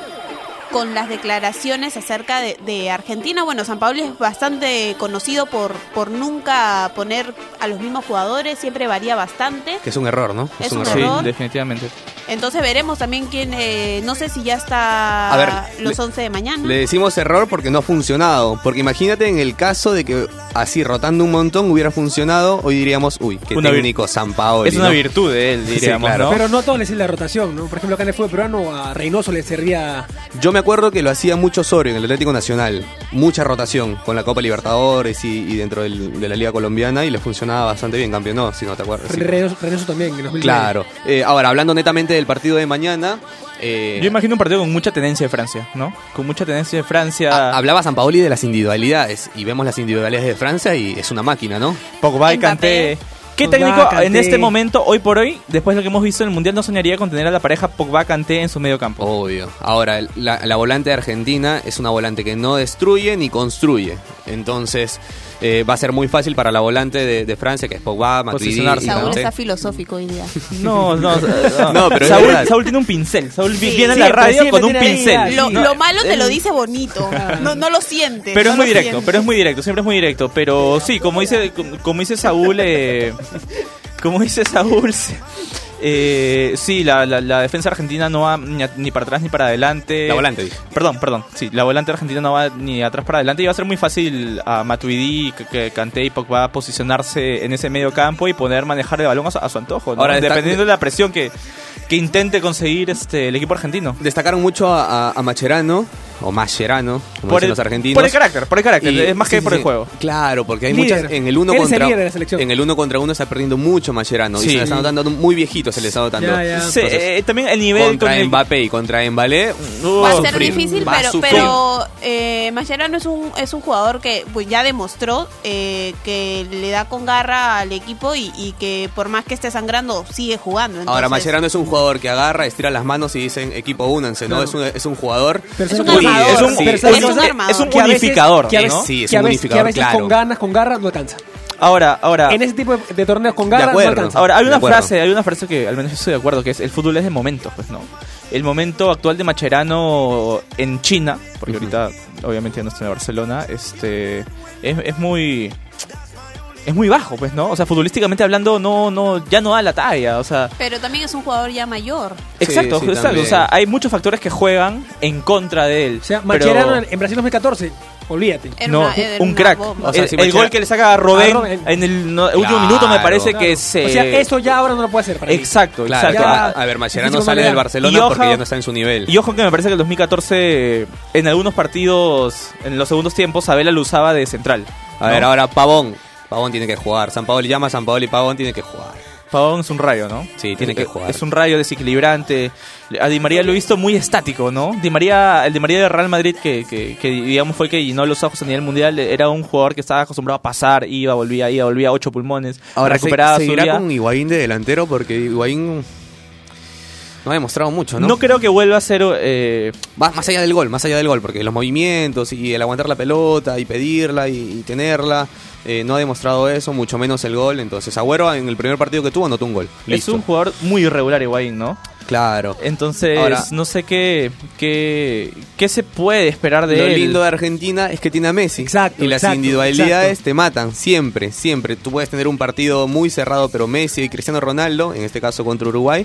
con las declaraciones acerca de, de Argentina. Bueno, San Paoli es bastante conocido por, por nunca poner a los mismos jugadores, siempre varía bastante.
Que es un error, ¿no?
Es un
Sí,
error.
definitivamente.
Entonces veremos también quién, eh, no sé si ya está
A ver,
los
le-
11 de mañana.
Le decimos error porque no ha funcionado. Porque imagínate en el caso de que así rotando un montón hubiera funcionado, hoy diríamos, uy, qué
Una
técnico San Paoli.
Es una
¿no?
virtud de él,
Sí,
diríamos,
claro.
¿no?
Pero no a todos les sirve la rotación, ¿no? Por ejemplo, acá en el fútbol peruano a Reynoso le servía...
Yo me acuerdo que lo hacía mucho Osorio en el Atlético Nacional. Mucha rotación con la Copa Libertadores y, y dentro del- de la Liga Colombiana y le funcionaba bastante bien, campeonó, si no te acuerdas. sí.
Reynoso, Reynoso también en 2009.
Claro. Eh, ahora, hablando netamente del partido de mañana. eh,
Yo imagino un partido con mucha tendencia de Francia, ¿no? Con mucha tendencia de Francia.
ha- hablaba San Paoli de las individualidades y vemos las individualidades de Francia y es una máquina, ¿no?
Pogba y. Kanté. ¿Qué
Pogba,
técnico en este momento, hoy por hoy, después de lo que hemos visto en el Mundial, no soñaría con tener a la pareja Pogba-Kanté en su medio campo?
Obvio. Ahora, la, la volante de Argentina es una volante que no destruye ni construye. Entonces, eh, va a ser muy fácil para la volante de, de Francia, que es Pogba, Matuidi
Saúl está filosófico hoy día.
No, no, no.
No, pero
Saúl. Saúl tiene un pincel. Saúl vi-
Sí,
viene a la radio con un pincel.
ah,
Lo, malo te lo dice bonito. No, no lo sientes.
Pero es muy directo, pero es muy directo, siempre es muy directo. Pero sí, como dice, como dice Saúl, eh, como dice Saúl, se- eh, sí, la, la- la defensa argentina no va ni, a- ni para atrás ni para adelante.
La volante, dije.
Perdón, perdón. Sí, la volante argentina no va ni atrás para adelante y va a ser muy fácil a Matuidi, que- Kanté y Pogba posicionarse en ese medio campo y poder manejar el balón a su, a su antojo, ¿no?
Ahora,
dependiendo de la presión que, que intente conseguir este el equipo argentino.
Destacaron mucho a- a Macherano, o Mascherano, como
Por
dicen
el,
los argentinos.
por el carácter, por el carácter,
Y-
es más que
sí,
por
sí,
el juego.
Claro, porque hay
Líder.
muchas en el uno
el
contra
de
en el uno contra uno está perdiendo mucho Mascherano y se le está notando muy viejito, se le está notando.
Ya, ya.
Sí,
Entonces,
eh, también el nivel
contra
con el-
Mbappé y contra Mbalé
Uh,
Va a ser
sufrir,
difícil, pero, pero eh, Mascherano es un, es un jugador que pues, ya demostró eh, que le da con garra al equipo y, y que por más que esté sangrando, sigue jugando.
Ahora Mascherano es un jugador que agarra, estira las manos y dicen equipo únanse, ¿no?
Claro.
Es un, es un jugador
Pero
Es un
¿sabes qué?
Armador.
es un, es un-
Es un
Que a veces-
¿no?
Sí, es
que
un
veces- que a
unificador,
veces
claro.
con ganas, con garra, no alcanza.
Ahora, ahora,
En ese tipo de, torneos con garra, no alcanza.
ahora hay una frase, hay una frase que al menos yo estoy de acuerdo, que es el fútbol es de momentos, pues no. El momento actual de Macherano en China, porque ahorita obviamente ya no está en Barcelona, este es, es muy es muy bajo, pues, ¿no? O sea, futbolísticamente hablando no no ya no da la talla, o sea,
Pero también es un jugador ya mayor.
exacto,
sí,
exacto,
también.
o sea, hay muchos factores que juegan en contra de él.
O sea,
pero-
Macherano en, en Brasil 2014, olvídate.
Era
no,
una- era
un crack.
bomba.
O sea,
el,
si
el
Machera-
gol que le saca a Robén,
A Robben.
en el no- último
Claro.
minuto me parece
Claro.
que se
O sea, eso ya ahora no lo puede hacer para mí.
Exacto,
Claro,
exacto.
Ya-
a, a ver, Mascherano
físico
sale del. Barcelona
ojo-
porque ya no está en su nivel.
Y ojo que me parece que el 2014, en algunos partidos, en los segundos tiempos, Abela lo usaba de central.
A ver, ahora Pavón. Pavón tiene que jugar. San Paolo llama a San Paolo y Pavón tiene que jugar.
Pavón es un rayo, ¿no?
Sí, tiene que jugar.
Es un rayo desequilibrante. A Di María lo he visto muy estático, ¿no? Di María, el Di María de Real Madrid, que, que, que digamos fue que llenó los ojos a nivel mundial, era un jugador que estaba acostumbrado a pasar, iba, volvía, iba, volvía, ocho pulmones,
Ahora
recuperaba
se, seguirá
subía.
con Higuaín de delantero porque Higuaín No ha demostrado mucho, ¿no?
No creo que vuelva a ser... eh,
Va más allá del gol, más allá del gol, porque los movimientos y el aguantar la pelota y pedirla y, y tenerla, eh, no ha demostrado eso, mucho menos el gol. Entonces, Agüero en el primer partido que tuvo anotó un gol.
es un jugador muy irregular Higuaín, ¿no?
Claro.
Entonces,
Ahora-
no sé qué, qué, qué se puede esperar de
Lo
él.
lindo de Argentina es que tiene a Messi.
Exacto,
Y las
exacto,
individualidades
exacto.
te matan, siempre, siempre. Tú puedes tener un partido muy cerrado, pero Messi y Cristiano Ronaldo, en este caso contra Uruguay,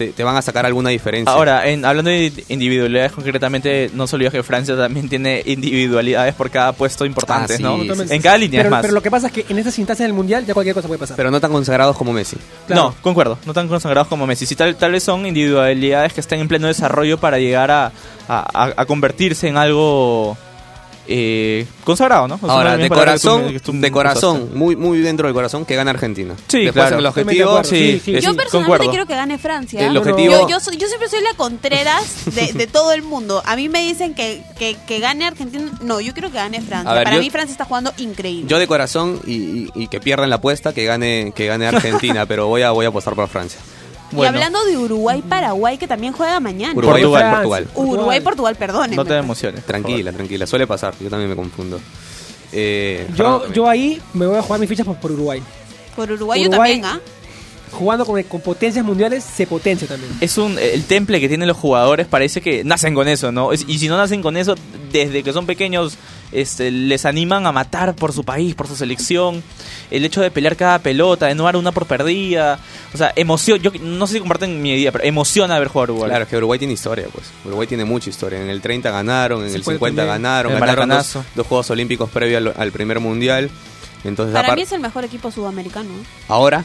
te, te van a sacar alguna diferencia.
Ahora, en, hablando de individualidades concretamente, no se olvida que Francia también tiene individualidades por cada puesto importante,
Ah, sí,
¿no?
sí.
En cada línea,
pero,
es más.
pero lo que pasa es que en estas instancias del mundial ya cualquier cosa puede pasar.
pero no tan consagrados como Messi.
Claro.
No, concuerdo, no tan consagrados como Messi. Sí, tal, tal vez son individualidades que están en pleno desarrollo para llegar a, a- a- a convertirse en algo eh, consagrado, ¿no?
Ahora, de
que
corazón, de corazón, muy, muy dentro del corazón, que gana Argentina.
Sí,
Después
claro.
el objetivo.
Sí, sí.
es-
Yo personalmente
concuerdo.
quiero que gane Francia.
El
¿eh?
objetivo-
Yo, yo, soy- yo siempre soy la Contreras de, de todo el mundo. A mí me dicen que, que, que gane Argentina. No, yo quiero que gane Francia.
Ver,
Para
yo-
mí Francia está jugando increíble.
yo de corazón y, y- y que pierdan la apuesta, que gane, que gane Argentina, pero voy a, voy a apostar por Francia.
Y hablando de Uruguay-Paraguay, que también juega mañana.
Uruguay,
Portugal.
Portugal.
Uruguay-Portugal, perdón.
No te emociones.
Tranquila, tranquila, suele pasar, yo también me confundo. Eh,
yo, yo ahí me voy a jugar mis fichas por, por Uruguay.
Por Uruguay, yo también, ¿ah?
Jugando con, con potencias mundiales, se potencia también.
Es un el temple que tienen los jugadores parece que nacen con eso, ¿no? Es- Y si no nacen con eso desde que son pequeños este, les animan a matar por su país, por su selección. El hecho de pelear cada pelota, de no dar una por perdida, o sea, emoción, yo no sé si comparten mi idea, pero emociona ver jugar Uruguay.
Claro, es que Uruguay tiene historia, pues. Uruguay tiene mucha historia. En el 30 ganaron, en el
puede
50
también.
ganaron,
El
ganaron dos, Juegos Olímpicos previo al, al primer mundial. Entonces,
Para mí es el mejor equipo sudamericano. ¿eh?
ahora,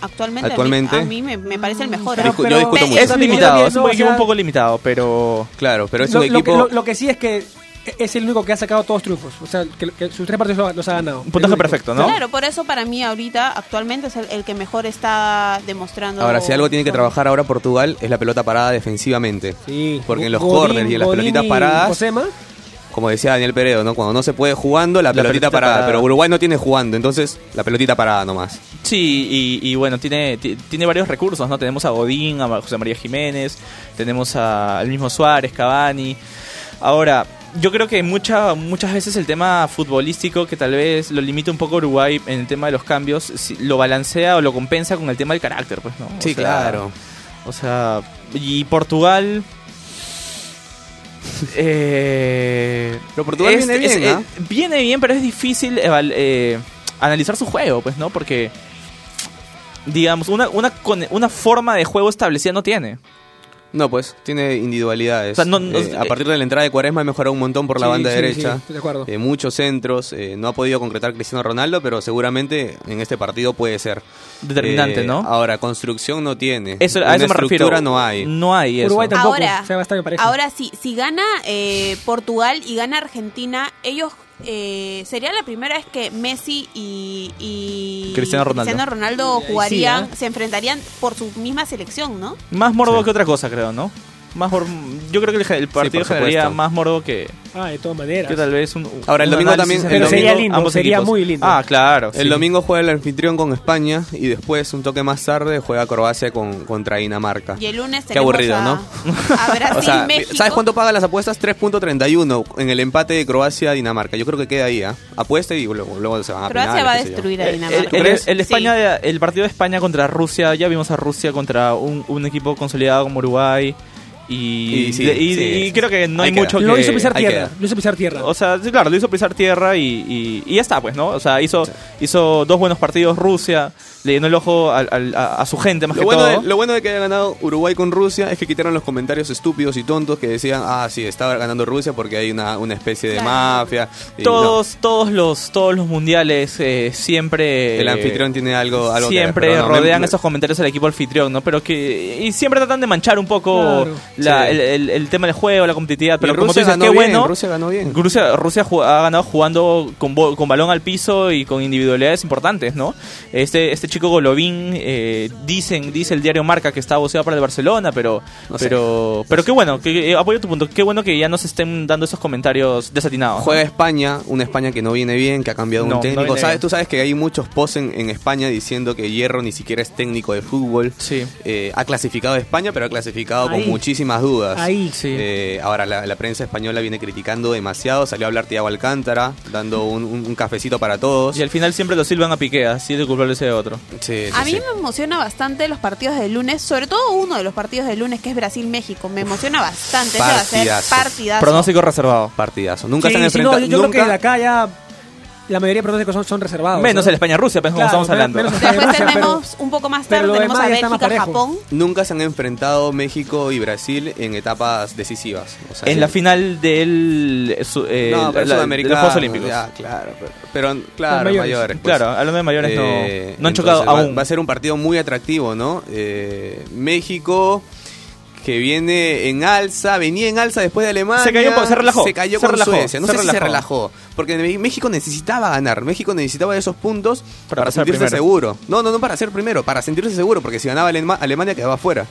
Actualmente,
Actualmente.
a mí, a mí me, me parece el mejor.
Pero-
¿ah?
yo discuto mucho.
Es limitado, es un equipo
sea,
un poco limitado, pero
claro, pero es
lo,
un
lo
equipo...
lo- lo que sí es que es el único que ha sacado todos triunfos. O sea, que, que sus tres partidos los, los ha ganado.
un puntaje perfecto, ¿no?
Claro, por eso para mí ahorita, actualmente es el, el que mejor está demostrando.
Ahora, si algo tiene que trabajar ahora Portugal es la pelota parada defensivamente.
Sí.
Porque en los
Godín-
corners y en las
Godín
pelotitas paradas-
Josema,
Como decía Daniel Peredo, ¿no? Cuando no se puede jugando, la,
La
pelotita,
pelotita
parada.
parada.
Pero Uruguay no tiene jugando, entonces la pelotita parada nomás.
Sí, y, y bueno, tiene, ti- tiene varios recursos, ¿no? Tenemos a Godín, a José María Jiménez, tenemos al mismo Suárez, Cavani. Ahora, yo creo que mucha, muchas veces el tema futbolístico, que tal vez lo limita un poco Uruguay en el tema de los cambios, si- lo balancea o lo compensa con el tema del carácter, pues, ¿no? O
Sí,
sea,
claro.
O sea, y Portugal... eh,
Pero Portugal
es-
viene
es-
bien,
eh,
¿ah?
viene bien, pero es difícil eh, analizar su juego, pues, ¿no? Porque digamos, una, una, una forma de juego establecida no tiene.
No, pues, tiene individualidades.
O sea, no- no-
Eh, a partir de la entrada de Cuaresma ha mejorado un montón por la
Sí,
banda
sí,
derecha.
sí, estoy de acuerdo.
Eh, muchos centros. eh, no ha podido concretar Cristiano Ronaldo, pero seguramente en este partido puede ser.
Determinante,
Eh,
¿no?
Ahora, construcción no tiene.
Eso,
Una
a eso me refiero.
estructura no hay.
No hay eso.
Uruguay tampoco.
Ahora,
o sea,
ahora sí, si gana eh, Portugal y gana Argentina, ellos eh, sería la primera vez que Messi y, y
Cristiano Ronaldo.
Ronaldo
Sí,
jugarían,
¿eh?
se enfrentarían por su misma selección, ¿no?
Más morbo
Sí.
que otra cosa, creo, ¿no? Más mor- Yo creo que el, el partido generaría
supuesto.
más morbo que,
Ah, de todas maneras.
que tal vez un.
Ahora, el
un
domingo también-
en
Pero
el
sería
domingo,
lindo,
ambos
sería
equipos.
muy lindo.
Ah, claro.
El
sí.
domingo juega el anfitrión con España y después, un toque más tarde, juega Croacia con, contra Dinamarca.
Y el lunes
Qué aburrido,
a,
¿no?
a Brasil,
O sea,
México.
¿sabes cuánto pagan las apuestas? 3.31 en el empate de Croacia-Dinamarca. Yo creo que queda ahí, ¿ah? Apuesta y luego, luego se van a
Croacia
penales,
va a destruir a
El,
Dinamarca.
el- el- el
Sí.
España de- el partido de España contra Rusia, ya vimos a Rusia contra un, un equipo consolidado como Uruguay. Y,
Y sí,
y- y-
sí,
y
sí.
creo que no hay
queda.
mucho
Lo
que...
hizo pisar tierra. Lo hizo pisar tierra.
O sea, sí, claro, lo hizo pisar tierra y, y- y ya está, pues, ¿no? O sea, hizo, hizo dos buenos partidos Rusia, le llenó el ojo a, a su gente más
Lo
que
bueno,
todo.
de, lo bueno de que haya ganado Uruguay con Rusia es que quitaron los comentarios estúpidos y tontos que decían, ah, sí, estaba ganando Rusia porque hay una, una especie de mafia. Y
todos, todos los, todos los mundiales eh, siempre
el anfitrión tiene algo, algo que ver,
siempre
no,
rodean
me-
esos comentarios al equipo anfitrión, ¿no? Pero que y siempre tratan de manchar un poco
Claro.
la-
Sí.
el, el- el tema del juego, la competitividad. Pero
Y
como tú
Rusia
dices,
ganó
qué
bien,
bueno.
Rusia ganó bien.
Rusia, Rusia ju- ha ganado jugando con, con balón al piso y con individualidades importantes, ¿no? Este, este chico Golovin, eh, dicen, dice el diario Marca que está boceado para el Barcelona, pero,
No sé.
pero, pero qué bueno, que, eh, apoyo tu punto, qué bueno que ya no se estén dando esos comentarios desatinados. ¿no?
Juega España, una España que no viene bien, que ha cambiado
No,
un técnico. ¿Sabes?
bien.
Tú sabes que hay muchos posts en, en España diciendo que Hierro ni siquiera es técnico de fútbol.
Sí.
Eh, ha clasificado a España, pero ha clasificado
Ahí.
con muchísimas dudas.
Ahí.
Sí.
Eh, ahora la, la prensa española viene criticando demasiado. Salió a hablar Tiago Alcántara, dando un, un- un cafecito para todos.
Y al final siempre lo silban a Piqué, así de culpable ese otro.
Sí, sí,
A mí
sí.
me emociona bastante los partidos del lunes, sobre todo uno de los partidos del lunes que es Brasil-México. Me emociona bastante. Ese va a ser
Partidazo.
Pronóstico reservado.
Partidazo. Nunca
Sí,
se han
no,
enfrentado.
yo, yo creo que
nunca-
de acá ya la mayoría de pronósticos son, son reservados.
Menos
¿no?
el España-Rusia, como
Claro,
estamos hablando.
menos-
Después
pero-
tenemos un poco más tarde, tenemos a Bélgica. Japón.
Nunca se han enfrentado México y Brasil en etapas decisivas. O sea,
En
sí.
la final del su- eh,
no, pero
la- de los Juegos Olímpicos.
ya, claro, pero, pero, claro,
mayores.
mayores. pues.
Claro, hablando de mayores,
Eh,
no, no han
entonces
chocado
va,
aún.
Va a ser un partido muy atractivo, ¿no? Eh, México que viene en alza, venía en alza después de Alemania.
Se cayó se relajó,
Se cayó
se
con
relajó,
Suecia. No
se
sé si se
relajó.
relajó. Porque México necesitaba ganar. México necesitaba esos puntos para, sentirse
primero.
seguro. No, no, no para ser primero, para sentirse seguro. Porque si ganaba Alema- Alemania quedaba fuera.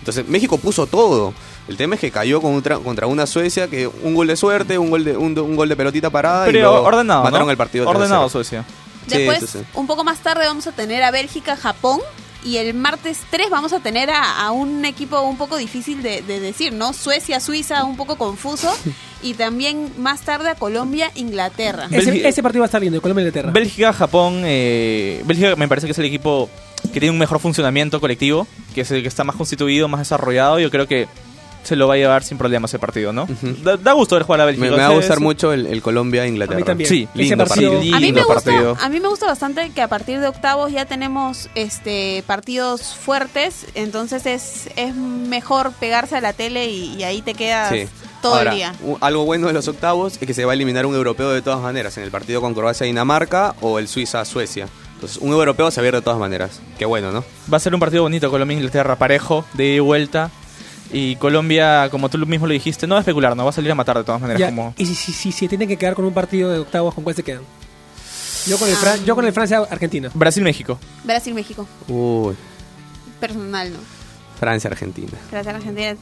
Entonces México puso todo. El tema es que cayó contra, contra una Suecia que un gol de suerte, un gol de, un, un gol de pelotita parada y
Pero
luego
ordenado,
mataron
¿no?
el partido.
Ordenado
3-0.
Suecia.
Sí,
Después,
sí, sí.
un poco más tarde, vamos a tener a Bélgica, Japón. Y el martes 3 vamos a tener a, a un equipo un poco difícil de, de decir, ¿no? Suecia, Suiza, un poco confuso. Y también más tarde a Colombia, Inglaterra.
Ese, partido va a estar lindo, Colombia e Inglaterra.
Bélgica, Japón, eh, Bélgica me parece que es el equipo que tiene un mejor funcionamiento colectivo, que es el que está más constituido, más desarrollado. Yo creo que se lo va a llevar sin problema ese partido, ¿no? Da, da gusto ver jugar a Bélgica.
Me, me va a gustar mucho el, el Colombia-Inglaterra.
A mí también.
Sí,
Ese
lindo
partido-
partido.
A mí, me gusta,
partido.
a mí me gusta bastante que a partir de octavos ya tenemos este partidos fuertes, entonces es, es mejor pegarse a la tele y, y ahí te quedas
Sí.
todo
Ahora,
el día.
algo bueno de los octavos es que se va a eliminar un europeo de todas maneras, en el partido con Croacia-Dinamarca o el Suiza-Suecia. Entonces, un europeo se va a ir de todas maneras. Qué bueno, ¿no?
Va a ser un partido bonito, Colombia-Inglaterra, parejo, de ida y vuelta. Y Colombia, como tú mismo lo dijiste, no va a especular, no va a salir a matar de todas maneras.
Ya,
como...
Y si, si, si se tienen que quedar con un partido de octavos, ¿con cuál se quedan? Yo con el, Fran- yo con el Francia-Argentina.
Brasil-México.
Brasil-México,
Uy,
personal, ¿no?
Francia-Argentina.
Gracias, Argentina.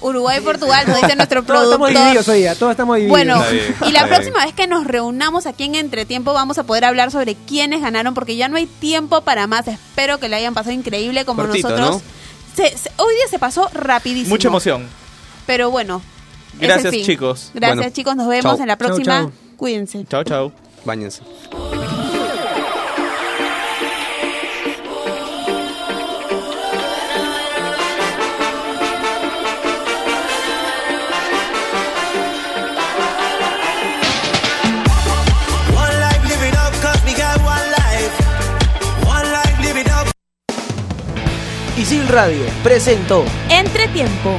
Uruguay-Portugal, nos dice nuestro
Todos estamos
productor.
divididos hoy día, todos estamos divididos.
Bueno,
bien,
y la próxima vez que nos reunamos aquí en Entretiempo vamos a poder hablar sobre quiénes ganaron porque ya no hay tiempo para más. Espero que le hayan pasado increíble como
Cortito,
nosotros. Se- se- hoy día se pasó rapidísimo.
Mucha emoción.
Pero bueno. es el
Gracias,
fin.
chicos.
Gracias,
Bueno,
chicos. Nos vemos
chau.
en la
Chau,
próxima.
chau.
Cuídense.
Chao, chao.
Báñense.
Isil Radio presentó
Entretiempo.